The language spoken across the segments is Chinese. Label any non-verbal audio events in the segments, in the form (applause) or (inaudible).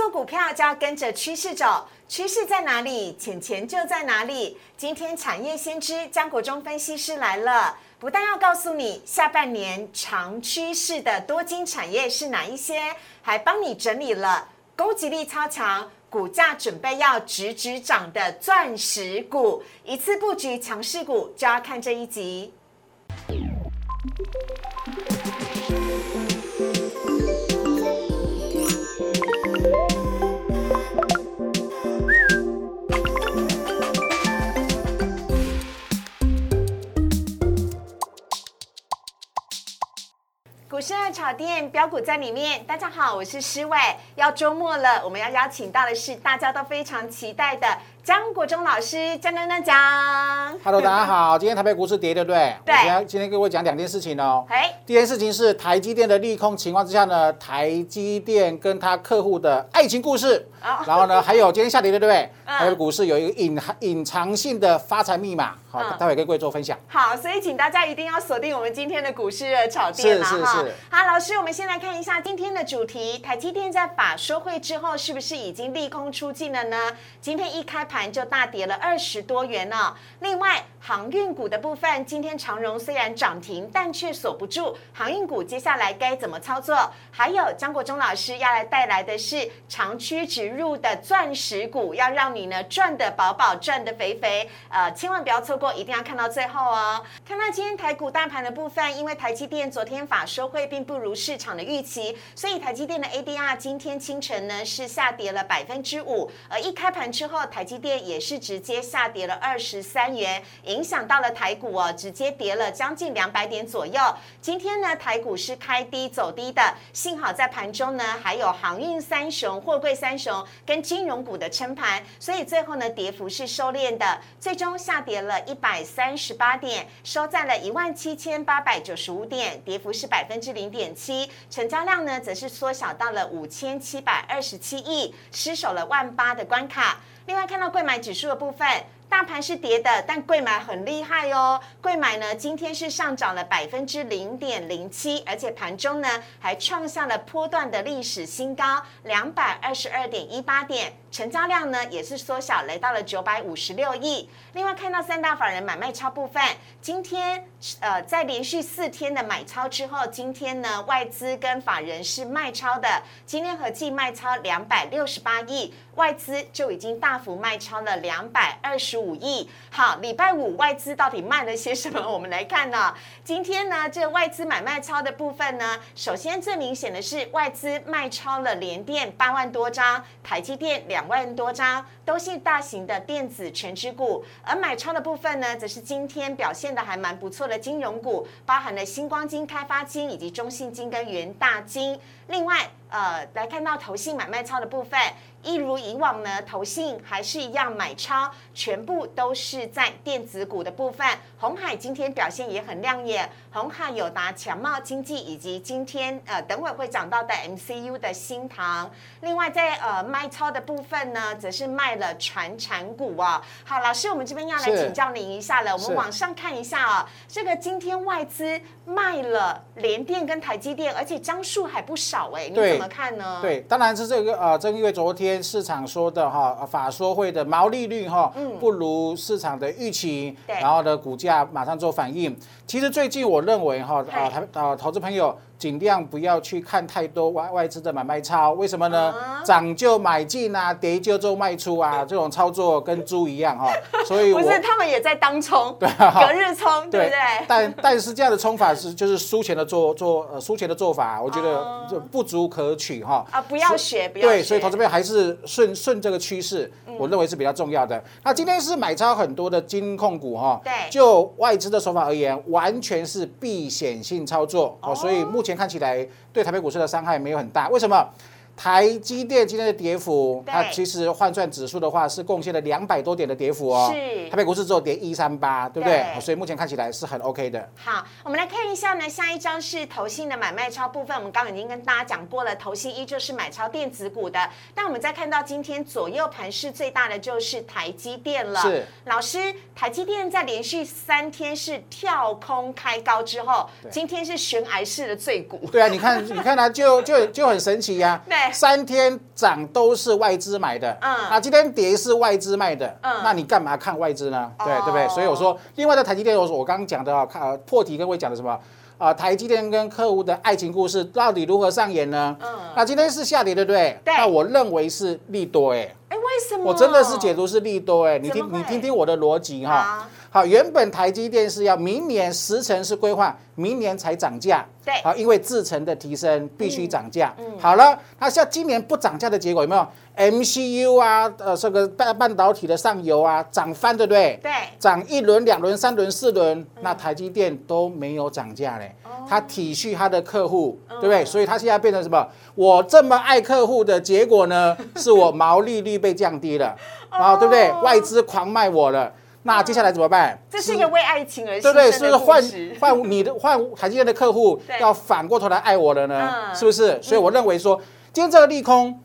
做股票就要跟着趋势走，趋势在哪里，钱钱就在哪里。今天产业先知江国忠分析师来了，不但要告诉你下半年长趋势的多金产业是哪一些，还帮你整理了攻击力超强、股价准备要直直涨的钻石股，一次布局强势股就要看这一集。股市二炒店标股在里面，大家好，我是施伟。要周末了，我们要邀请到的是大家都非常期待的江国忠老师，江江江江。Hello，大家好，(laughs) 今天台北股市跌，对不对？对我今天今天跟我讲两件事情哦。哎，第一件事情是台积电的利空情况之下呢，台积电跟他客户的爱情故事。哦然后呢，(laughs) 还有今天下跌，对不对？嗯台北股市有一个隐隐藏性的发财密码，好嗯，待会跟各位做分享。好，所以请大家一定要锁定我们今天的股市热炒店了哈是是是。好，老师，我们先来看一下今天的主题：台积电在法说会之后，是不是已经利空出尽了呢？今天一开盘就大跌了二十多元呢。另外，航运股的部分，今天长荣虽然涨停，但却锁不住。航运股接下来该怎么操作？还有张国忠老师要来带来的是长驱直入的钻石股，要让你呢赚得饱饱，赚得肥肥。呃，千万不要错过，一定要看到最后哦。看到今天台股大盘的部分，因为台积电昨天法收会并不如市场的预期，所以台积电的 ADR 今天清晨呢是下跌了百分之五，而一开盘之后，台积电也是直接下跌了二十三元，影响到了台股哦，直接跌了将近两百点左右。今天呢，台股是开低走低的，幸好在盘中呢还有航运三雄、货柜三雄跟金融股的撑盘，所以最后呢跌幅是收敛的，最终下跌了一百三十八点，收在了一万七千八百九十五点，跌幅是百分之零点七，成交量呢则是缩小到了五千七百二十七亿，失守了万八的关卡。另外看到贵买指数的部分。大盘是跌的，但贵买很厉害哦。贵买呢，今天是上涨了百分之零点零七，而且盘中呢还创下了波段的历史新高，两百二十二点一八点，成交量呢也是缩小，来到了九百五十六亿。另外看到三大法人买卖超部分，今天呃在连续四天的买超之后，今天呢外资跟法人是卖超的，今天合计卖超两百六十八亿，外资就已经大幅卖超了两百二十五亿。好，礼拜五外资到底卖了些什么？我们来看呢。今天呢，这外资买卖超的部分呢，首先最明显的是外资卖超了联电八万多张，台积电两两万多张，都是大型的电子全指股。而买超的部分呢，则是今天表现的还蛮不错的金融股，包含了星光金、开发金以及中信金跟元大金。另外，呃，来看到投信买卖超的部分，一如以往呢，投信还是一样买超，全部都是在电子股的部分。红海今天表现也很亮眼，红海、有达、强茂经济以及今天呃等会会讲到的 MCU 的新塘。另外在呃卖超的部分呢，则是卖了传产股哦。好，老师，我们这边要来请教您一下了，我们是往上看一下哦，这个今天外资卖了联电跟台积电，而且张数还不少哎，你怎么看呢？，对，当然是这个呃，正因为昨天市场说的哈，呃法说会的毛利率哈，不如市场的预期，然后呢，股价马上做反应。其实最近我认为哈，嗨。啊投啊投资朋友尽量不要去看太多外外资的买卖超，为什么呢？啊？涨就买进啊，跌就做卖出啊，这种操作跟猪一样哈，(laughs) 所以不是他们也在当冲，(laughs) 隔日冲，对。不对？但但是这样的冲法是就是输钱的做做呃输钱的做法，我觉哦。得就不足可取哈。啊，不要学，不要对，所以投资朋友还是顺顺这个趋势，嗯。我认为是比较重要的。那今天是买超很多的金控股哈，对。就外资的手法而言，完全是避险性操作所以目前看起来对台北股市的伤害没有很大。为什么？台积电今天的跌幅，它其实换算指数的话是贡献了两百多点的跌幅哦。是台北股市只有跌一三八，对不对？对所以目前看起来是很 OK 的。好，我们来看一下呢，下一张是投信的买卖超部分，我们刚刚已经跟大家讲过了，投信依旧是买超电子股的。但我们再看到今天左右盘势最大的就是台积电了。是老师，台积电在连续三天是跳空开高之后，今天是悬崖式的最股。对啊，你看，你看它就就就很神奇呀、(laughs) 对三天涨都是外资买的，嗯啊，今天跌是外资卖的，嗯那你干嘛看外资呢？对哦对不对？所以我说，另外的台积电，我说我刚刚讲的啊，看呃破题跟我讲的什么？啊，台积电跟客户的爱情故事到底如何上演呢？嗯那今天是下跌，对不对？对那我认为是利多，哎，哎，为什么？我真的是解读是利多，哎，你听你听听我的逻辑哈。好，原本台积电是要明年十成是规划明年才涨价，对好，因为制程的提升必须涨价。嗯好了，那像今年不涨价的结果有没有？MCU 啊，呃，这个半半导体的上游啊，涨翻，对不对？对，涨一轮、两轮、三轮、四轮，那台积电都没有涨价嘞。它体恤它的客户，对不对？所以它现在变成什么？我这么爱客户的结果呢，(laughs) 是我毛利率被降低了，啊，对不对？外资狂卖我了，那接下来怎么办？这是一个为爱情而对不对？是不是换。换你的换台积电的客户 (laughs) 要反过头来爱我了呢？嗯是不是？所以我认为说，今天这个利空，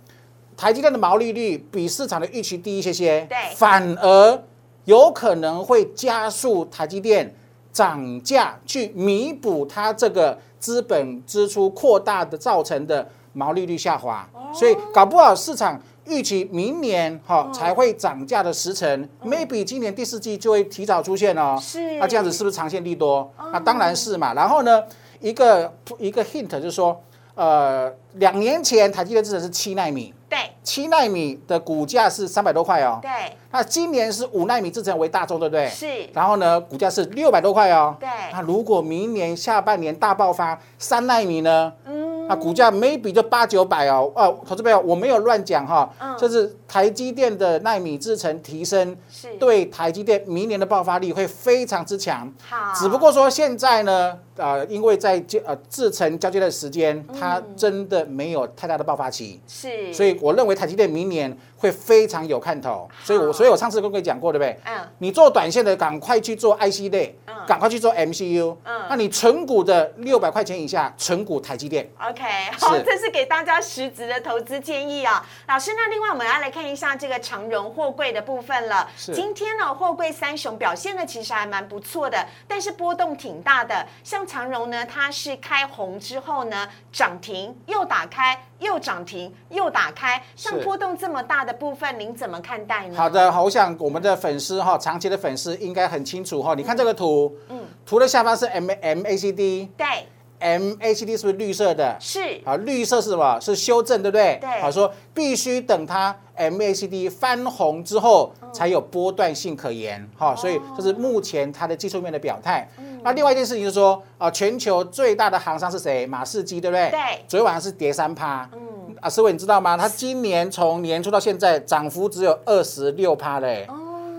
台积电的毛利率比市场的预期低一些些，对反而有可能会加速台积电涨价，去弥补它这个资本支出扩大的造成的毛利率下滑。哦所以搞不好市场。预期明年哈、才会涨价的时程、m a y b e 今年第四季就会提早出现哦。是那这样子是不是长线利多？那当然是嘛。然后呢，一个一个 hint 就是说，呃，两年前台积电制程是七纳米，对七纳米的股价是三百多块哦。对那今年是五纳米制程为大众，对不对？是然后呢，股价是六百多块哦。对那如果明年下半年大爆发三纳米呢？嗯那股价 maybe 就八九百哦。哦，投资朋友，我没有乱讲哈。嗯这是台积电的纳米制程提升，是对台积电明年的爆发力会非常之强。好，只不过说现在呢，呃，因为在接呃制程交接的时间，嗯它真的没有太大的爆发期，是，所以我认为台积电明年会非常有看头。所以我所以我上次跟各位讲过，对不对？嗯你做短线的，赶快去做 IC 类嗯，赶快去做 MCU。嗯那你纯股的六百块钱以下，纯股台积电。OK，好，是这是给大家实质的投资建议啊。老师，那另外我们要来看一下这个长荣货柜的部分了。是今天呢，货柜三雄表现的其实还蛮不错的，但是波动挺大的。像长荣呢，它是开红之后呢，涨停又打开，又涨停又打开，像波动这么大的部分，您怎么看待呢？好的，好，我想我们的粉丝哈，长期的粉丝应该很清楚哈。你看这个图，嗯，图的下方是 M MACD，MACD 对，是不是绿色的？是，好，绿色是什么？是修正，对不对？对好，说必须等它 MACD 翻红之后，嗯才有波段性可言。哈、哦所以这是目前它的技术面的表态。嗯那另外一件事情就是说，啊，全球最大的行商是谁？马士基，对不对？对昨天晚上是跌三趴。嗯。啊，思伟，你知道吗？它今年从年初到现在涨幅只有二十六趴嘞。哦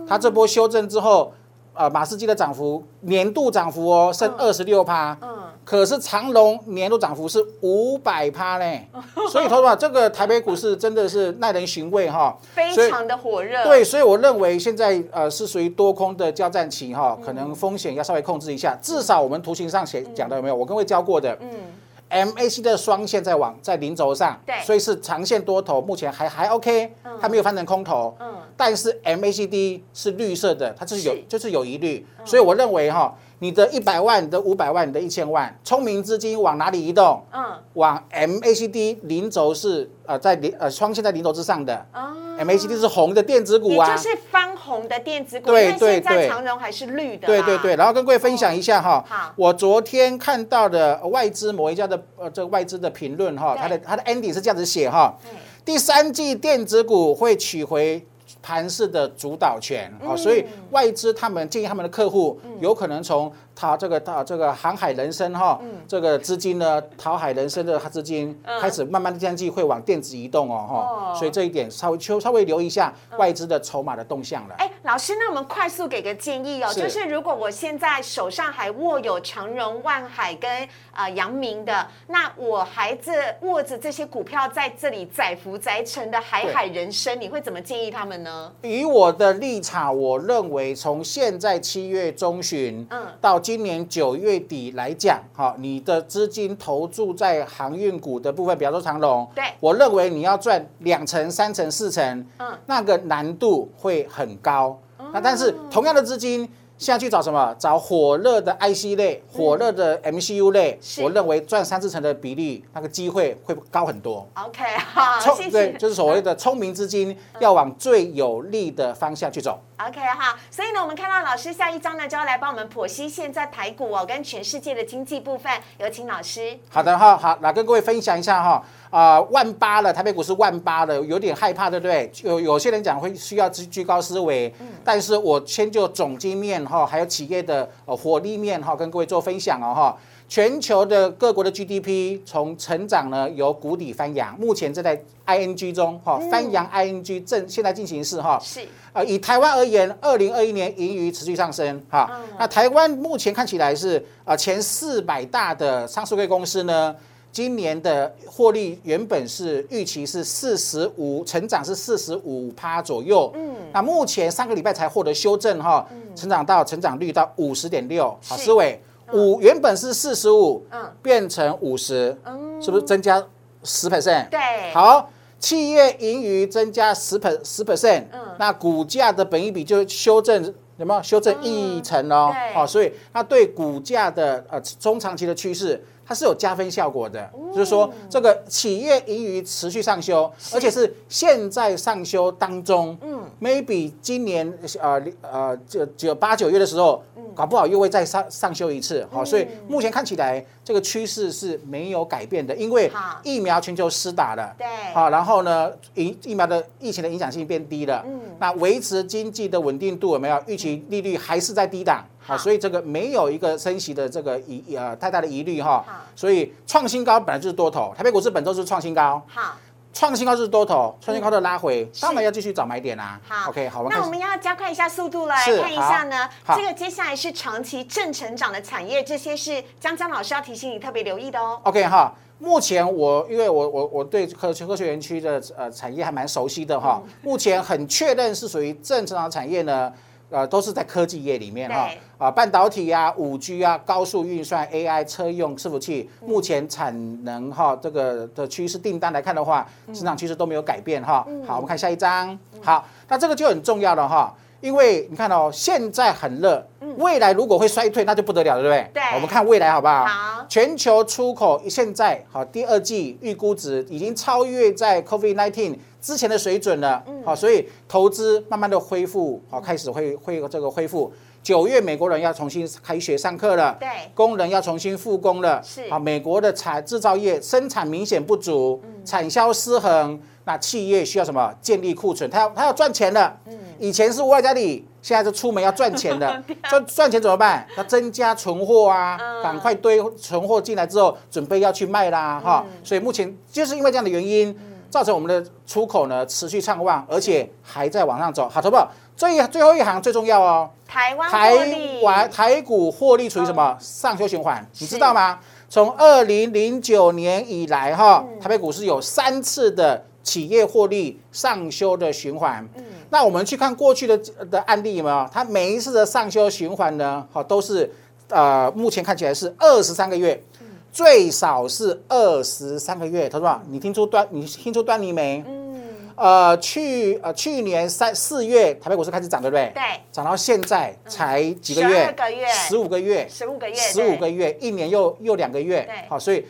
它这波修正之后，呃，马士基的涨幅年度涨幅哦，剩二十六趴。嗯，可是长隆年度涨幅是五百趴嘞，(laughs) 所以投资者这个台北股市真的是耐人寻味哈。非常的火热。对，所以我认为现在呃是属于多空的交战期哈，可能风险要稍微控制一下。至少我们图形上写讲的有没有？我跟各位教过的，嗯，MAC 的双线在往在零轴上，对。所以是长线多头，目前还还 OK，它没有翻成空头，嗯。但是 MACD 是绿色的，它就是有就是有疑虑，所以我认为哈，你的一百万、你的五百万、你的一千万，聪明资金往哪里移动？嗯，往 MACD 零轴是呃在零呃双线在零轴之上的哦。，MACD 是红的电子股啊也就，是翻红的电子股，对对对长荣还是绿的啦。对对对，然后跟各位分享一下哈好，我昨天看到的外资某一家的呃这个外资的评论哈，对它的它的 ending 是这样子写哈，第三季电子股会取回。盘市的主导权啊，嗯所以外资他们建议他们的客户有可能从他这个他这个航海人生哈，这个资金呢，淘海人生的资金嗯。开始慢慢的将近会往电子移动哦哦。哈，所以这一点稍微稍稍微留意一下外资的筹码的动向了。哎，老师，那我们快速给个建议哦，就是如果我现在手上还握有长荣、万海跟呃阳明的，那我孩子握着这些股票在这里载浮载沉的海海人生，你会怎么建议他们呢？以我的立场，我认为从现在七月中旬，嗯。到今年九月底来讲，哈，你的资金投注在航运股的部分，比方说长龙，对我认为你要赚两成、三成、四成，嗯。那个难度会很高。那但是同样的资金，现在去找什么？找火热的 IC 类、火热的 MCU 类，我认为赚三四成的比例，那个机会会高很多。OK，好，聪谢谢。对就是所谓的聪明资金要往最有利的方向去走。OK，哈，所以呢，我们看到老师下一章呢，就要来帮我们剖析现在台股哦跟全世界的经济部分，有请老师。好的哈，好，来跟各位分享一下哈，啊、万八了，台北股市万八了，有点害怕，对不对？有有些人讲会需要居居高思维，但是我先就总经面哈，还有企业的呃火力面哈，跟各位做分享哦哈。全球的各国的 GDP 从成长呢由谷底翻扬，目前正在 ING 中哈，翻扬 ING 正现在进行式哈。是，呃，以台湾而言，二零二一年盈余持续上升，哈、那台湾目前看起来是呃前四百大的上市柜公司呢，今年的获利原本是预期是四十五，成长是四十五趴左右，嗯，那目前上个礼拜才获得修正哈，成长到成长率到五十点六，好，思维五原本是四十五，嗯变成五十，嗯，是不是增加十 percent？对，，好，企业盈余增加十 per 十 percent，嗯那股价的本益比就修正有没有修正一成哦？对好，所以它对股价的呃中长期的趋势。它是有加分效果的，就是说这个企业盈余持续上修，而且是现在上修当中，嗯，maybe 今年呃呃九九八九月的时候，搞不好又会再上上修一次，好，所以目前看起来这个趋势是没有改变的，因为疫苗全球施打了，对，好，然后呢，疫疫苗的疫情的影响性变低了，嗯。那维持经济的稳定度有没有？预期利率还是在低档，好好，所以这个没有一个升息的这个疑呃太大的疑虑哈。好，所以创新高本来就是多头，台北股市本周是创新高，好，创新高就是多头，创新高的拉回，是当然要继续找买点啦。好 OK，好。那我们要加快一下速度了，来看一下呢，这个接下来是长期正成长的产业，这些是江江老师要提醒你特别留意的哦。OK 哈，目前我因为我我我对科科学园区的呃产业还蛮熟悉的哈，目前很确认是属于正成长产业呢。呃，都是在科技业里面哈对，啊，半导体啊、五 G 啊、高速运算、AI 车用伺服器，目前产能哈这个的趋势订单来看的话，市场趋势都没有改变哈。好，我们看下一张。好，那这个就很重要了哈，因为你看哦，现在很热，未来如果会衰退，那就不得了了，对不对？对我们看未来好不好？好，全球出口现在好，第二季预估值已经超越在 COVID-19 之前的水准了，好，所以投资慢慢的恢复，好，开始会会这个恢复。九月美国人要重新开学上课了，对。工人要重新复工了，是。好，美国的产制造业生产明显不足，产销失衡，那企业需要什么？建立库存，他要他要赚钱了，以前是窝在家里，现在是出门要赚钱的，(laughs) 赚赚钱怎么办？要增加存货啊，嗯。赶快堆存货进来之后，准备要去卖啦，哈、所以目前就是因为这样的原因，造成我们的出口呢持续畅旺，而且还在往上走。好，投保最最后一行最重要哦，台湾台，湾台股获利处于什么上修循环？你知道吗？从二零零九年以来，哈，台北股市有三次的企业获利上修的循环。那我们去看过去的的案例有没有？它每一次的上修循环呢，好都是呃，目前看起来是二十三个月。最少是二十三个月，他说，你听出端你听出端倪没？嗯，呃，去呃去年三四月台北股市开始涨，对不对？对，涨到现在才几个月？12个月十五个月，十五个月，十五个月，一年又又两个月对。好，所以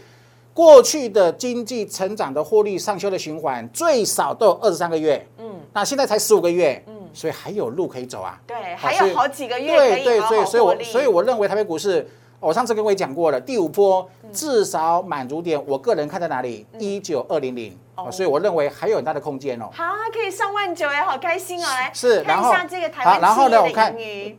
过去的经济成长的获利上修的循环最少都有二十三个月，嗯，那现在才十五个月，嗯，所以还有路可以走啊。对，还有好几个月可对对，所以所以我所以我认为台北股市，我上次跟各位讲过了，第五波嗯至少满足点，我个人看在哪里？一九二零零，哦所以我认为还有很大的空间哦。好，可以上万九哎，好开心哦！来是，然后看一下这个台好，湾然后呢，我看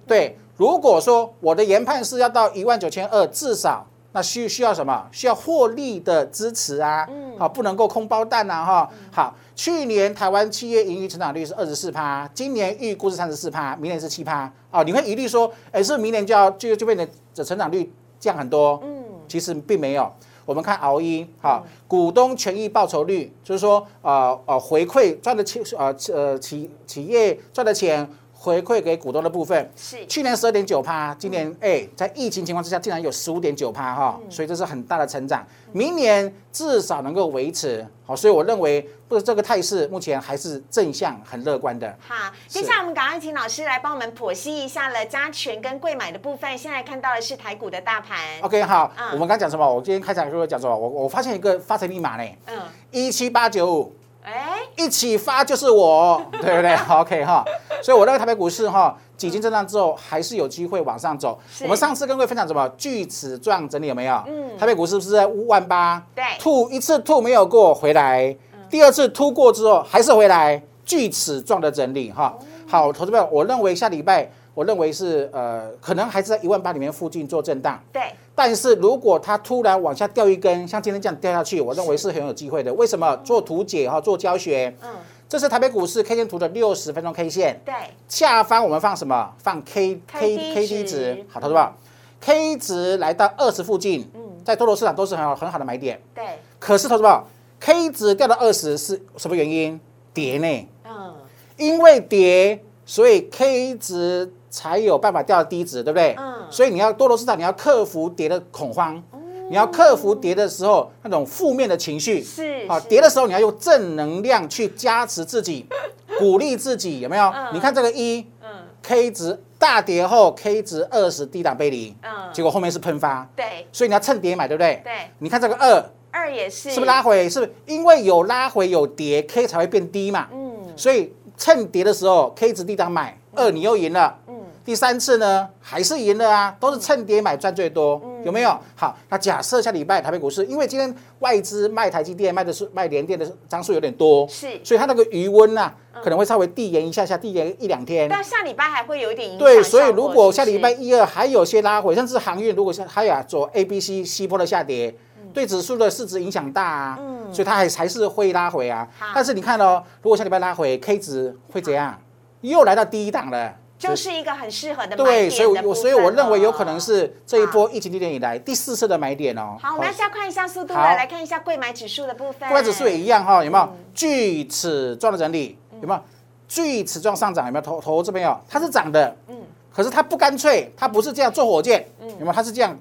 对，如果说我的研判是要到一万九千二，至少那需需要什么？需要获利的支持啊，嗯好，不能够空包蛋啊，哈。好，去年台湾企业盈余成长率是二十四趴，今年预估是三十四趴，明年是七趴。啊，你会疑虑说，哎，是不是明年就要就就变得的成长率降很多？嗯，其实并没有。我们看熬一，哈，股东权益报酬率，就是说，呃呃，回馈赚的钱，呃呃企企业赚的钱回馈给股东的部分，是去年十二点九趴，今年哎、在疫情情况之下，竟然有十五点九趴哈，所以这是很大的成长。明年至少能够维持，好，所以我认为不这个态势目前还是正向，很乐观的。好，接下来我们赶快请老师来帮我们剖析一下了加权跟贵买的部分。现在看到的是台股的大盘，OK，好，嗯我们刚讲什么？我今天开场的时候讲什么？我我发现一个发财密码呢，嗯，一七八九五。哎，一起发就是我，对不对？(laughs) OK 哈，(laughs) 所以我认为台北股市哈，几经震荡之后还是有机会往上走。我们上次跟各位分享什么锯齿状整理有没有？嗯台北股市是不是在万八？对吐一次吐没有过回来，第二次吐过之后还是回来，锯齿状的整理哈。好，投资朋友，我认为下礼拜。我认为是呃，可能还是在一万八里面附近做震荡，对，但是如果它突然往下掉一根，像今天这样掉下去，我认为是很有机会的。为什么？做图解哈，做教学，嗯，这是台北股市 K 线图的六十分钟 K 线，对，下方我们放什么？放 K K KD 值值，好，投资宝 K 值来到二十附近，嗯在多头市场都是很好很好的买点。对，可是投资宝 K 值掉到二十是什么原因？跌呢？嗯，因为跌，所以 K 值才有办法掉到低值，对不对？嗯所以你要多头市场，你要克服跌的恐慌，你要克服跌的时候那种负面的情绪。是是跌的时候你要用正能量去加持自己，(laughs) 鼓励自己，有没有？嗯你看这个一嗯 K 值大跌后，K 值二十低档背离，嗯，结果后面是喷发，对所以你要趁跌买，对不对？对，你看这个二二也是，是不是拉回？是不是因为有拉回有跌，K 才会变低嘛？嗯所以趁跌的时候，K 值低档买，二你又赢了。嗯，第三次呢，还是赢了啊，都是趁跌买赚最多，嗯有没有？好，那假设下礼拜台北股市，因为今天外资卖台积电卖的是卖联电的张数有点多，是，所以它那个余温呐、可能会稍微递延一下下，递延一两天。但下礼拜还会有一点影响。对，所以如果下礼拜一二还有些拉回，甚至航运如果是还有啊走 A、B、C、C 波的下跌，对指数的市值影响大啊，嗯所以它还还是会拉回啊。但是你看哦，如果下礼拜拉回，K 值会怎样？又来到第一档了。就是一个很适合的买点对，所以我所以我分认为有哦可能是这一波疫情低点以来第四次的买点哦。好，我们要加快一下速度好了，来看一下贵买指数的部分。贵买指数也一样哈，有没有嗯锯齿状的整理？有没有锯齿状上涨？有没有投投这边有？它是涨的，嗯可是它不干脆，它不是这样做火箭，有没有？它是这样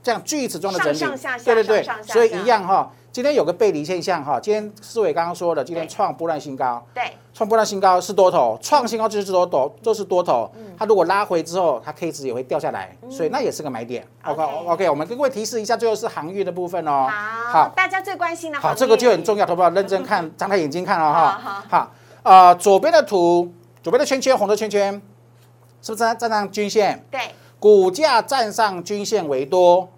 这样锯齿状的整理，对对对所以一样哈。今天有个背离现象哈，今天思伟刚刚说的，今天对创波段新高，对，创波段新高是多头，创新高就是多头，就是多头。嗯。它如果拉回之后，它 K 值也会掉下来，所以那也是个买点。OK OK 我们跟各位提示一下，最后是航运的部分哦。好，大家最关心的好，行这个就很重要，好不好？(laughs) 认真看，张开眼睛看哦好哈。好，呃，左边的图，左边的圈圈，红的圈圈，是不是站站上均线？对，股价站上均线为多，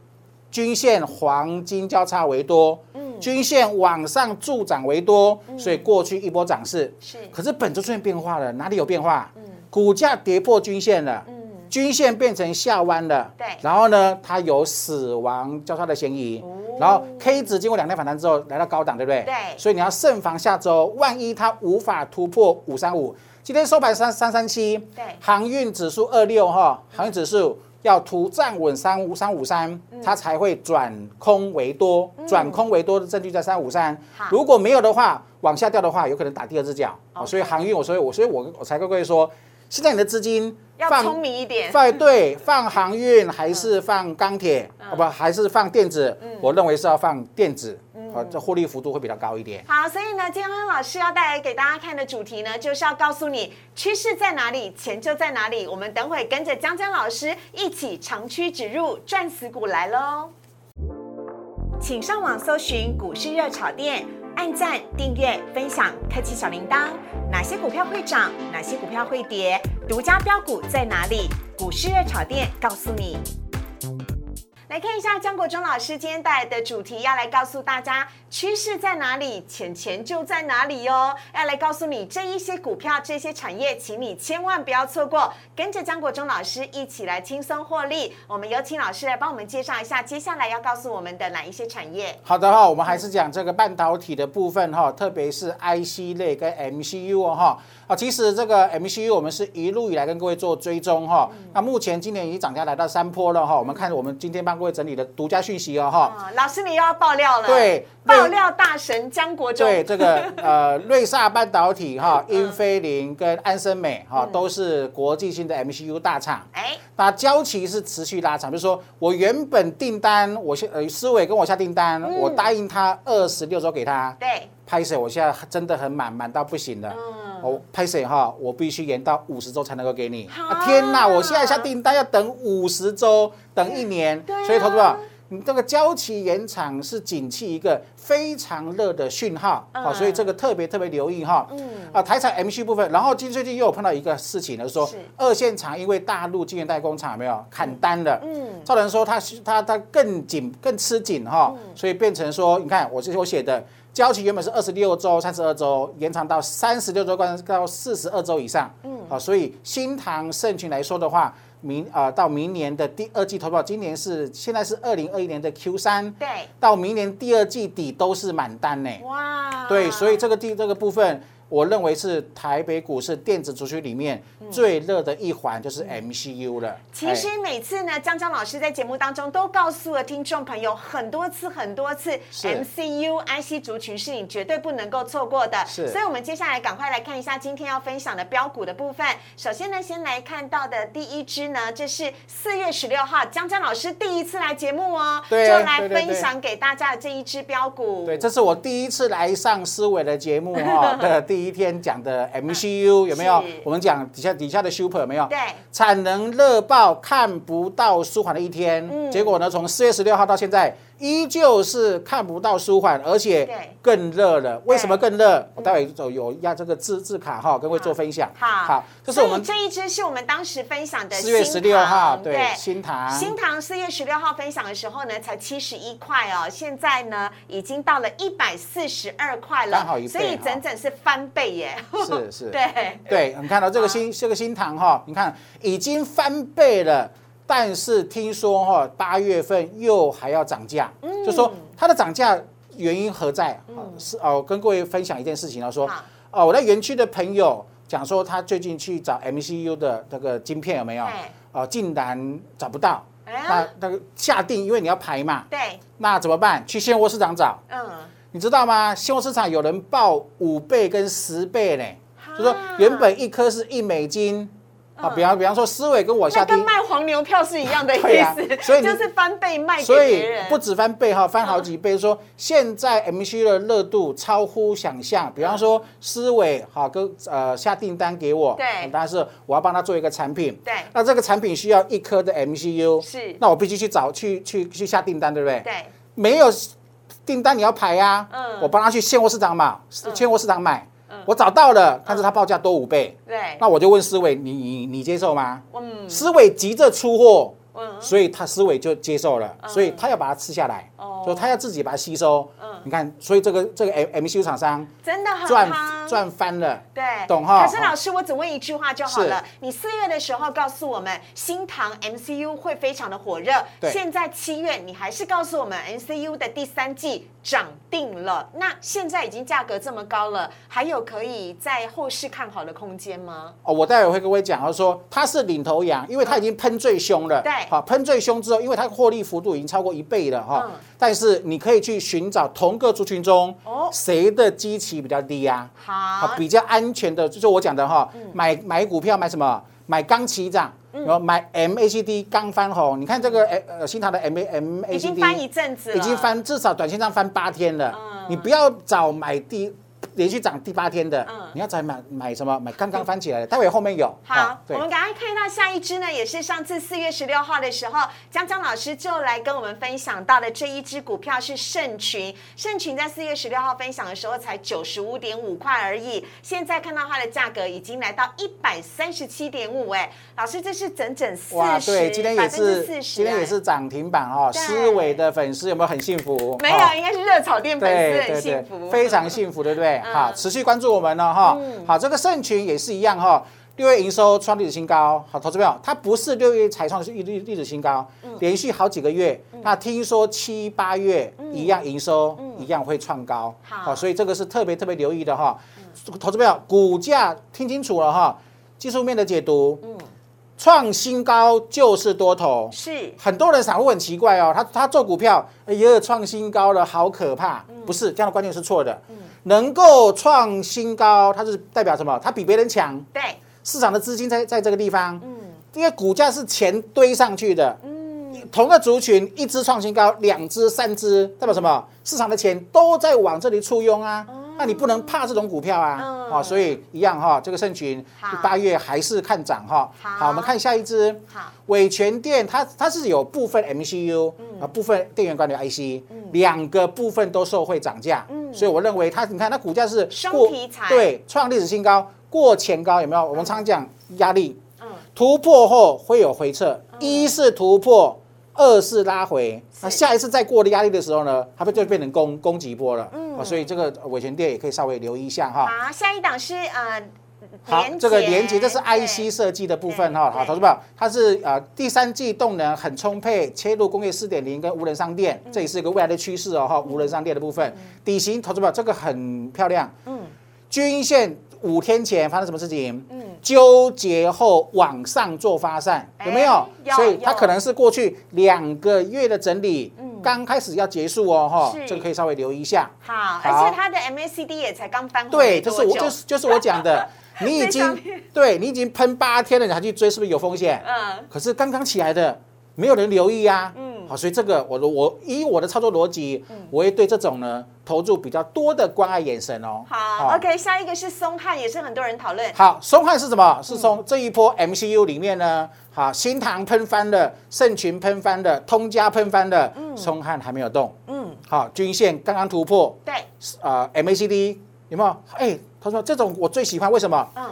均线黄金交叉为多，嗯，均线往上助涨为多，所以过去一波涨势。是，可是本周出现变化了，哪里有变化？嗯股价跌破均线了，嗯，均线变成下弯了。对然后呢，它有死亡交叉的嫌疑。哦然后 K 值经过两天反弹之后来到高档，对不对？对所以你要慎防下周，万一它无法突破五三五，今天收盘三三三七，对航运指数二六哈，航运指数要图站稳三五三五三，嗯它才会转空为多，转空为多的证据在三五三好。如果没有的话，往下掉的话，有可能打第二只脚。哦所以航运，我所以我所以我我才跟各位说，现在你的资金要放聪明一点。放对放航运还是放钢铁，不还是放电子？我认为是要放电子，好，这获利幅度会比较高一点。好，所以呢，今天老师要带来给大家看的主题呢，就是要告诉你趋势在哪里，钱就在哪里。我们等会跟着江江老师一起长驱直入，赚死股来喽！请上网搜寻股市热炒店，按赞、订阅、分享，开启小铃铛。哪些股票会涨？哪些股票会跌？独家标股在哪里？股市热炒店告诉你。来看一下江国忠老师今天带来的主题，要来告诉大家趋势在哪里，钱钱就在哪里哦。要来告诉你这一些股票、这些产业，请你千万不要错过，跟着江国忠老师一起来轻松获利。我们有请老师来帮我们介绍一下，接下来要告诉我们的哪一些产业？好的哈，我们还是讲这个半导体的部分哈，特别是 IC 类跟 MCU 哦哈。啊，其实这个 MCU 我们是一路以来跟各位做追踪哈。那目前今年已经涨价来到三波了哈。我们看我们今天帮各位整理的独家讯息哦哈。啊，老师你又要爆料了，对爆料大神江国忠，对这个 (laughs) 呃瑞萨半导体哈、英飞凌跟安森美哈都是国际性的 MCU 大厂。哎，那交期是持续拉长，比如说我原本订单，我现呃思伟跟我下订单，我答应他二十六周给他，对，拍摄我现在真的很满，满到不行了。哦，拍谁哈，我必须延到五十周才能够给你。啊天哪，我现在下订单要等五十周，等一年，所以投资者。你这个交期延长是景气一个非常热的讯号，好、嗯所以这个特别特别留意哈。嗯。啊，台产 MC 部分，然后今最近又有碰到一个事情呢，说是。二线厂因为大陆晶圆代工厂有没有砍单了，嗯，造成说它它它更紧更吃紧哈，嗯。所以变成说，你看我这是我写的，交期原本是二十六周、三十二周，延长到三十六周到到四十二周以上，嗯，好，所以新塘盛群来说的话，明啊、到明年的第二季投保，今年是现在是二零二一年的 Q 三，对，到明年第二季底都是满单呢，哇，对，所以这个第这个部分。我认为是台北股市电子族群里面最热的一环，就是 MCU 了。哎其实每次呢，江江老师在节目当中都告诉了听众朋友很多次、很多次，MCU IC 族群是你绝对不能够错过的。是所以我们接下来赶快来看一下今天要分享的标股的部分。首先呢，先来看到的第一支呢，这是四月十六号江江老师第一次来节目哦，对就来对对对分享给大家的这一支标股。对，这是我第一次来上思维的节目 (laughs) 哈的第一天讲的 MCU 有没有？我们讲底下底下的 Super 有没有？对产能热爆，看不到舒缓的一天。嗯结果呢，从四月十六号到现在，依旧是看不到舒缓，而且更热了。为什么更热？我待会有有压这个字字卡哈，跟各位做分享。好，好，这是我们这一支是我们当时分享的四月新16号塘对新塘。新塘四月十六号分享的时候呢，才七十一块哦，现在呢已经到了一百四十二块了，刚好一倍所以整整是翻倍耶。是是。(laughs) 对，对，你看到这个新这个新塘哈，你看已经翻倍了，但是听说哈八月份又还要涨价，嗯就说它的涨价原因何在？啊是哦，跟各位分享一件事情啊，说好哦，我在园区的朋友讲说，他最近去找 MCU 的那个晶片有没有哎？哦，竟然找不到。那那个下定，因为你要排嘛，对，那怎么办？去现货市场找。嗯，你知道吗？现货市场有人报五倍跟十倍呢，就说哈原本一颗是一美金，啊，比方比方说思伟跟我那下定跟，卖黄牛票是一样的 (laughs) 意思，所以就是翻倍卖给所以别人。不止翻倍哈，翻好几倍。说现在 MC 的热度超乎想象，比方说思伟哈跟呃下订单给我，对。当然是我要帮他做一个产品，对。那这个产品需要一颗的 MCU，是。那我必须去找去去去下订单，对不对？对，没有订单你要排呀、嗯。我帮他去现货市场买，现货市场买，我找到了，但是他报价多五倍，对，那我就问思伟，你你你接受吗？嗯。思伟急着出货，嗯，所以他思伟就接受了，所以他要把它吃下来，哦就他要自己把它吸收。嗯你看，所以这个这个 M MCU 厂商真的很赚夯赚翻了。对，懂哈可是老师，我只问一句话就好了。你四月的时候告诉我们新塘 MCU 会非常的火热，对现在七月你还是告诉我们 MCU 的第三季涨定了。那现在已经价格这么高了，还有可以在后市看好的空间吗？哦，我待会会跟各位讲，他说他是领头羊，因为他已经喷最凶了。对好，喷最凶之后，因为它获利幅度已经超过一倍了哈。嗯但是你可以去寻找同个族群中哦。谁的基期比较低呀、好。好，，比较安全的，就是我讲的哈，嗯。买买股票买什么？买刚起涨，然后买 MACD 刚翻红。你看这个呃呃新塘的 M MACD 已经翻一阵子了，已经翻至少短线上翻八天了。嗯。你不要找买第连续涨第八天的，嗯你要再买买什么？买刚刚翻起来的，待会后面有。好，我们赶快看到下一支呢，也是上次四月十六号的时候，江江老师就来跟我们分享到的这一支股票是盛群。盛群在四月十六号分享的时候才九十五点五块而已，现在看到它的价格已经来到一百三十七点五，哎，老师这是整整四哇，十，对，今天也是四十，今天也是涨停板哦。思伟的粉丝有没有很幸福？没有，哦应该是热炒店粉丝很幸福，非常幸福，对不对？嗯。好，持续关注我们呢，哈。好，这个盛群也是一样哈。六月营收创历史新高，好，投资朋友，它不是六月才创历历历史新高，嗯。连续好几个月。那听说七八月一样营收一样会创高，嗯好所以这个是特别特别留意的哈。投资朋友，股价听清楚了哈，技术面的解读，创新高就是多头。是很多人散户很奇怪哦，他他做股票，也有，创新高了，好可怕。不是这样的观念是错的。能够创新高，它是代表什么？它比别人强，对，市场的资金在在这个地方。嗯，因为股价是钱堆上去的。嗯，同个族群一只创新高，两只、三只，代表什么？市场的钱都在往这里簇拥啊。那你不能怕这种股票啊。哦，所以一样哈，这个盛群八月还是看涨哈。好，我们看下一只。好，伟全电它它是有部分 MCU 啊，部分电源管理 IC，两个部分都受惠涨价。嗯，所以我认为它，你看它股价是双题材，对，创历史新高，过前高有没有？我们常讲压力，嗯，突破后会有回撤，一是突破。二次拉回，那下一次再过的压力的时候呢，它不就变成攻攻击波了？嗯，所以这个尾权店也可以稍微留意一下哈。好，下一档是呃，好，这个连接这是 IC 设计的部分哈。好，投资宝，它是呃第三季动能很充沛，切入工业四点零跟无人商店，这也是一个未来的趋势哦哈。无人商店的部分，底型投资宝这个很漂亮。嗯，均线五天前发生什么事情？嗯。纠结后往上做发散，有没有？所以它可能是过去两个月的整理，刚开始要结束哦，哈，这个可以稍微留意一下。好，而且它的 MACD 也才刚翻对，就是我就是就是我讲的，(laughs) 你已经对你已经喷八天了，你还去追，是不是有风险？嗯。可是刚刚起来的，没有人留意呀。嗯。好，所以这个我我以我的操作逻辑，我会对这种呢投入比较多的关爱眼神哦。好，OK，下一个是松汉，也是很多人讨论。好，松汉是什么？是从这一波 MCU 里面呢，好，新塘喷翻的，盛群喷翻的，通家喷翻的，嗯，松汉还没有动。嗯，好，均线刚刚突破。对，啊，MACD 有没有？哎，他说这种我最喜欢，为什么？嗯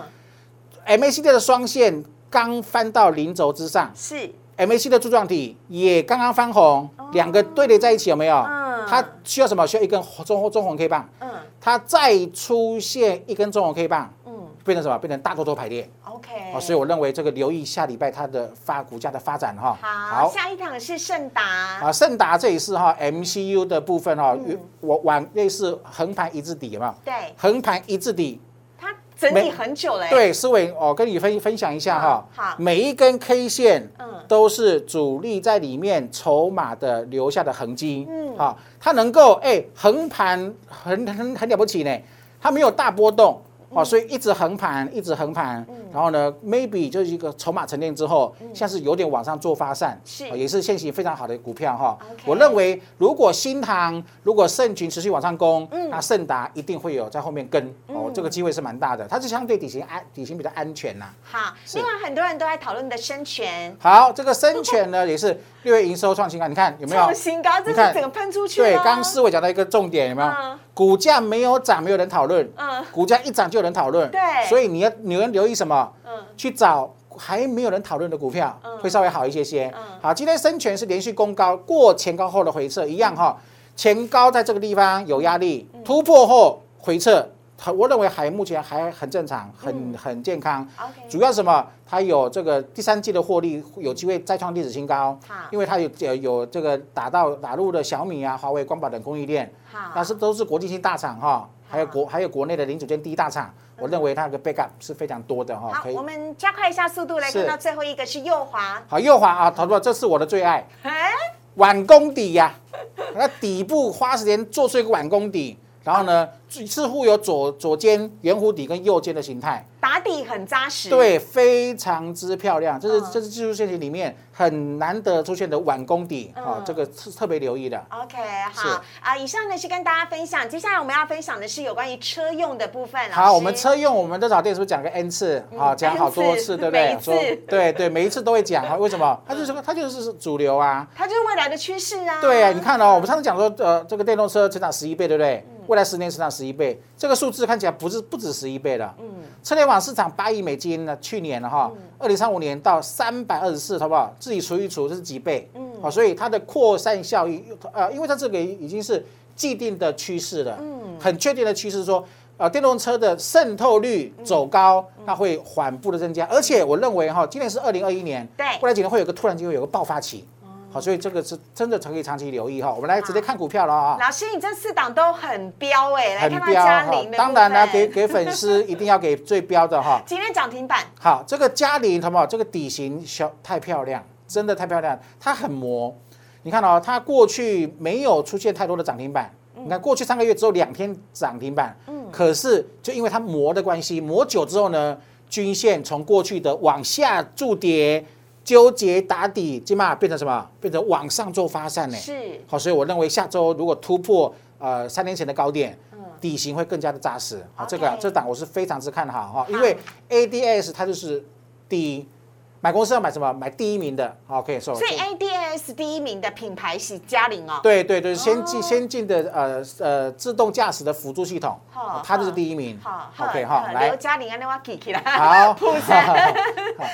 ，MACD 的双线刚翻到零轴之上。是。MACD 的柱状体也刚刚翻红，两个对叠在一起，有没有？嗯。它需要什么？需要一根中中红 K 棒。嗯。它再出现一根中红 K 棒，嗯，变成什么？变成大多头排列。OK。好，所以我认为这个留意下礼拜它的发股价的发展哈。好。下一档是盛达。啊，盛达这一次哈 MCU 的部分哈，我往类似横盘一字底有没有？对。横盘一字底。整理很久了。对，思维，我跟你分分享一下哈。好。每一根 K 线，嗯，都是主力在里面筹码的留下的痕迹。嗯。好，它能够哎横盘很很很了不起呢，它没有大波动。哦，所以一直横盘，一直横盘，然后呢，maybe 就是一个筹码沉淀之后，像是有点往上做发散，是，也是现行非常好的股票哈。我认为如果新塘，如果盛群持续往上攻，那盛达一定会有在后面跟，哦，这个机会是蛮大的，它是相对底型安，底型比较安全呐。好，另外很多人都在讨论的生全，好，这个生全呢也是六月营收创新高，你看有没有？创新高，这是整个喷出去对，刚思维讲到一个重点，有没有？股价没有涨，没有人讨论。嗯，股价一涨就有人讨论。对，所以你要你要留意什么？嗯，去找还没有人讨论的股票，会稍微好一些些。嗯，好，今天深全是连续攻高，过前高后的回撤一样哈，前高在这个地方有压力，突破后回撤。我认为还目前还很正常，很很健康。主要什么？它有这个第三季的获利有机会再创历史新高。因为它有有有这个打到打入的小米啊、华为、光宝等供应链。好。但是都是国际性大厂哈，还有国还有国内的零组件第一大厂。我认为它的 backup 是非常多的哈。好，我们加快一下速度来看到最后一个是右华。好，右华啊，投资这是我的最爱。哎。碗功底呀，那底部花时间做出一个碗功底。然后呢，似乎有左左肩圆弧底跟右肩的形态。打底很扎实，对，非常之漂亮，这是这是技术线型里面很难得出现的碗工底啊，这个特特别留意的。OK，好啊，以上呢是跟大家分享，接下来我们要分享的是有关于车用的部分。好，我们车用，我们的早店是不是讲个 N 次啊？讲好多次，对不对？说对对，每一次都会讲啊，为什么？(laughs) 它就是它就是主流啊，它就是未来的趋势啊。对啊，你看哦，我们上次讲说，呃，这个电动车成长十一倍，对不对？未来十年成长十一倍，这个数字看起来不是不止十一倍了。嗯，车联网市场八亿美金呢，去年了哈，二零三五年到三百二十四，好不好？自己除一除，这是几倍？嗯，好，所以它的扩散效应，呃，因为它这个已经是既定的趋势了，嗯，很确定的趋势说，呃，电动车的渗透率走高，它会缓步的增加，而且我认为哈，今年是二零二一年，对，未来几年会有个突然间会有个爆发期。好，所以这个是真的可以长期留意哈。我们来直接看股票了啊。老师，你这四档都很标哎，来看嘉玲当然了，给给粉丝一定要给最标的哈。今天涨停板。好，这个嘉玲好不好？这个底型小太漂亮，真的太漂亮，它很磨。你看哦，它过去没有出现太多的涨停板。你看过去三个月只有两天涨停板。嗯。可是就因为它磨的关系，磨久之后呢，均线从过去的往下筑跌。纠结打底，今嘛变成什么？变成往上做发散呢？是好，所以我认为下周如果突破呃三年前的高点，底型会更加的扎实。好，这个这档我是非常之看好哈，因为 ADS 它就是第一。买公司要买什么？买第一名的，OK，所以 ADS 第一名的品牌是嘉陵哦。对对对，先进先进的呃呃自动驾驶的辅助系统，它就是第一名。好，OK 哈，来嘉陵，啊那我记起来。好，(laughs) 普成。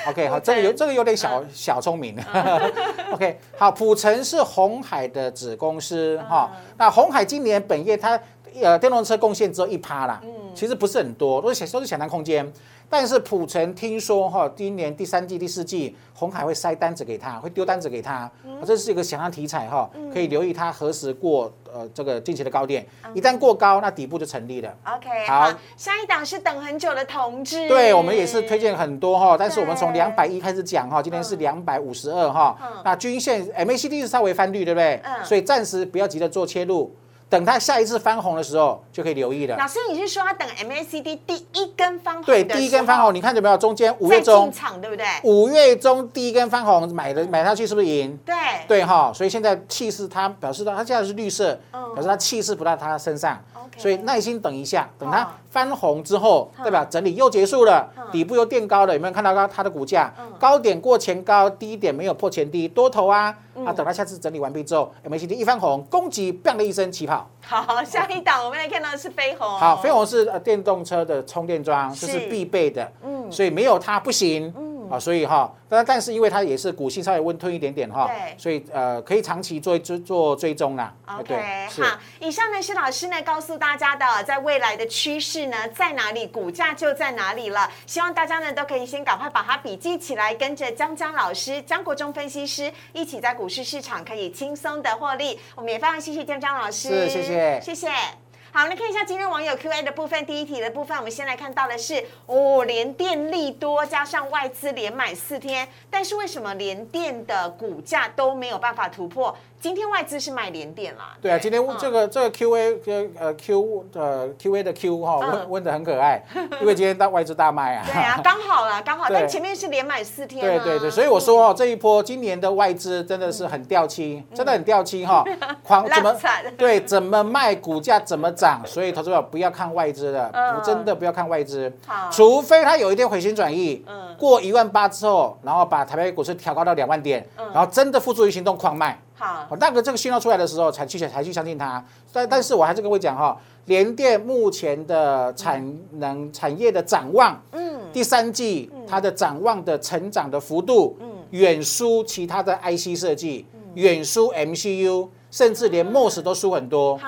OK，好，这个有这个有点小小聪明。(laughs) OK，好，普成是红海的子公司哈。那红海今年本业它呃电动车贡献只有一趴啦，嗯，其实不是很多，都是都是想象空间。但是普成听说哈，今年第三季、第四季，红海会塞单子给他，会丢单子给他，这是一个想象题材哈，可以留意它何时过呃这个近期的高点，一旦过高，那底部就成立了。OK，好，下一档是等很久的同志，对我们也是推荐很多哈，但是我们从两百一开始讲哈，今天是两百五十二哈，那均线 MACD 是稍微翻绿，对不对？嗯，所以暂时不要急着做切入。等它下一次翻红的时候，就可以留意了。老师，你是说要等 MACD 第一根翻红？对，第一根翻红，你看见没有？中间五月中进场，对不对？五月中第一根翻红，买的买上去是不是赢？对，对哈。所以现在气势，它表示到它现在是绿色，表示它气势不在它身上。所以耐心等一下，等它翻红之后，代表整理又结束了，底部又垫高了。有没有看到它它的股价高点过前高，低点没有破前低，多头啊啊！等它下次整理完毕之后，MACD 一翻红，攻击砰的一声起跑。好，下一档我们来看到的是飞鸿。好，飞鸿是呃电动车的充电桩，这是必备的，嗯，所以没有它不行。啊，所以哈，但但是因为它也是股性稍微温吞一点点哈，所以呃可以长期做追做追踪啦。OK，好，以上呢是老师呢告诉大家的，在未来的趋势呢在哪里，股价就在哪里了。希望大家呢都可以先赶快把它笔记起来，跟着江江老师、江国忠分析师一起在股市市场可以轻松的获利。我们也非常谢谢江江老师，是谢谢，谢谢。好，来看一下今天网友 Q&A 的部分。第一题的部分，我们先来看到的是哦，联电利多加上外资连买四天，但是为什么联电的股价都没有办法突破？今天外资是买联电啦。对啊，今天这个这个 Q A 呃呃 Q 呃 Q A 的 Q 哈问问的很可爱，因为今天大外资大卖啊。对啊，刚好啦，刚好。(laughs) 但前面是连买四天。对对对，所以我说哦，这一波今年的外资真的是很掉漆，真的很掉漆哈。狂 (laughs) 怎么对怎么卖股价怎么涨，所以投资者不要看外资的，真的不要看外资。好，除非他有一天回心转意，嗯，过一万八之后，然后把台北股市调高到两万点，然后真的付诸于行动狂卖。好，那个这个信号出来的时候，才去才去相信它。但但是我还是跟各位讲哈，联电目前的产能产业的展望，嗯，第三季它的展望的成长的幅度，嗯，远输其他的 IC 设计，远输 MCU，甚至连 MOS 都输很多。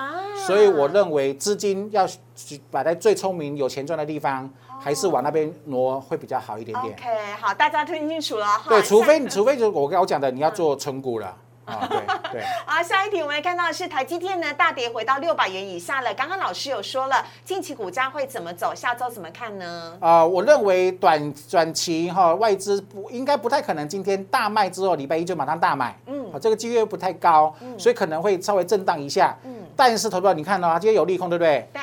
所以我认为资金要摆在最聪明、有钱赚的地方，还是往那边挪会比较好一点点。OK，好，大家听清楚了。对，除非除非就是我刚我讲的，你要做纯股了。啊，对对。(laughs) 好，下一题我们来看到的是台积电呢大跌回到六百元以下了。刚刚老师有说了，近期股价会怎么走？下周怎么看呢？啊，我认为短短期哈外资不应该不太可能今天大卖之后礼拜一就马上大买，嗯，这个机会不太高，所以可能会稍微震荡一下。嗯，但是投票你看到今天有利空对不对？对。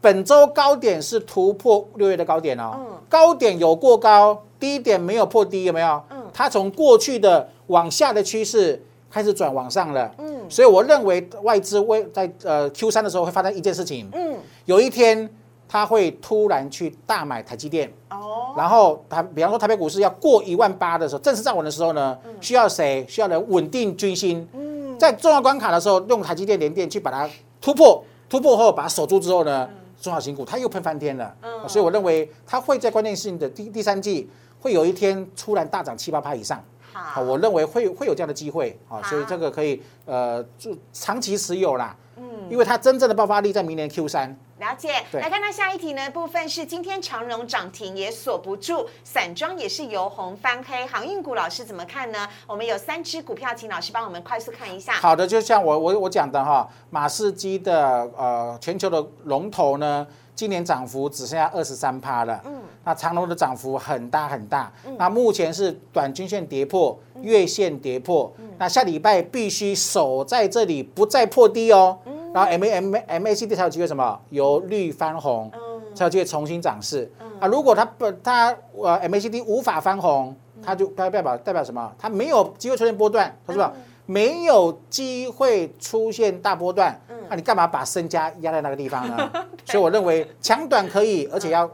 本周高点是突破六月的高点哦，嗯，高点有过高，低点没有破低，有没有？嗯，它从过去的往下的趋势。开始转往上了，嗯，所以我认为外资会在呃 Q 三的时候会发生一件事情，嗯，有一天他会突然去大买台积电，哦，然后他比方说台北股市要过一万八的时候，正式站稳的时候呢，需要谁？需要人稳定军心，嗯，在重要关卡的时候用台积电联电去把它突破，突破后把它守住之后呢，中小型股它又喷翻天了，嗯，所以我认为它会在关键性的第第三季会有一天突然大涨七八趴以上。好，我认为会会有这样的机会，好，所以这个可以呃就长期持有啦，嗯，因为它真正的爆发力在明年 Q 三，了解。来看到下一题呢，部分是今天长荣涨停也锁不住，散装也是由红翻黑，航运股老师怎么看呢？我们有三只股票，请老师帮我们快速看一下。好的，就像我我我讲的哈，马士基的呃全球的龙头呢，今年涨幅只剩下二十三趴了。嗯。那长龙的涨幅很大很大。嗯。那目前是短均线跌破，月线跌破。嗯。那下礼拜必须守在这里，不再破低哦。嗯。然后 M A M M A C D 才有机会什么？由绿翻红。嗯。才有机会重新涨势。嗯。啊，如果它不它呃 M A C D 无法翻红，它就它代表代表什么？它没有机会出现波段，是吧？没有机会出现大波段，那你干嘛把身家压在那个地方呢？(laughs) 所以我认为强短可以，而且要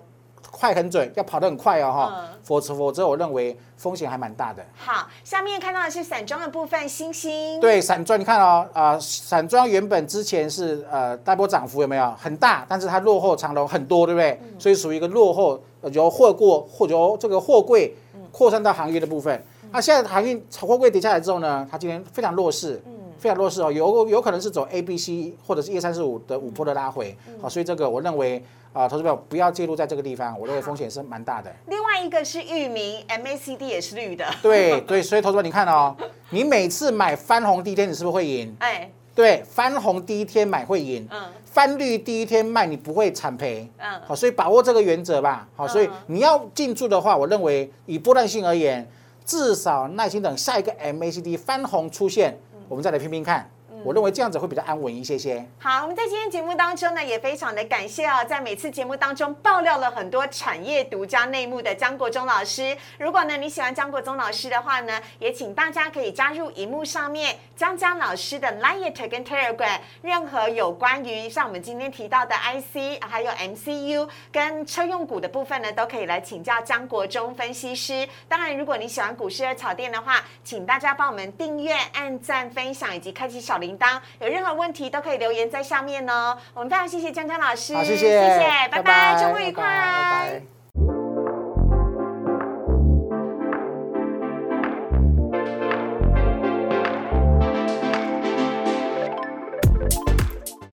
快很准，要跑得很快哦哈，否则否则我认为风险还蛮大的。好，下面看到的是散装的部分，星星。对，散装你看哦，啊，散装原本之前是呃大波涨幅有没有？很大，但是它落后长龙很多，对不对？所以属于一个落后，由货过或由这个货柜扩散到行业的部分。那现在航运货柜跌下来之后呢，它今天非常弱势，嗯，非常弱势哦，有有可能是走 A、B、C 或者是一三四五的五波的拉回，好，所以这个我认为啊，投资友不要介入在这个地方，我认为风险是蛮大的。另外一个是域名 MACD 也是绿的，(laughs) 对对，所以投资友你看哦，你每次买翻红第一天你是不是会赢？哎，对，翻红第一天买会赢，嗯，翻绿第一天卖你不会惨赔，嗯，好，所以把握这个原则吧，好，所以你要进驻的话，我认为以波段性而言。至少耐心等下一个 MACD 翻红出现，我们再来拼拼看。我认为这样子会比较安稳一些些。好，我们在今天节目当中呢，也非常的感谢哦，在每次节目当中爆料了很多产业独家内幕的江国忠老师。如果呢你喜欢江国忠老师的话呢，也请大家可以加入荧幕上面江江老师的 Line 跟 Telegram，任何有关于像我们今天提到的 IC，还有 MCU 跟车用股的部分呢，都可以来请教江国忠分析师。当然，如果你喜欢股市的草店的话，请大家帮我们订阅、按赞、分享以及开启小铃。铃铛有任何问题都可以留言在下面哦。我们非常谢谢江江老师，好，谢谢，谢谢，拜拜，周末愉快。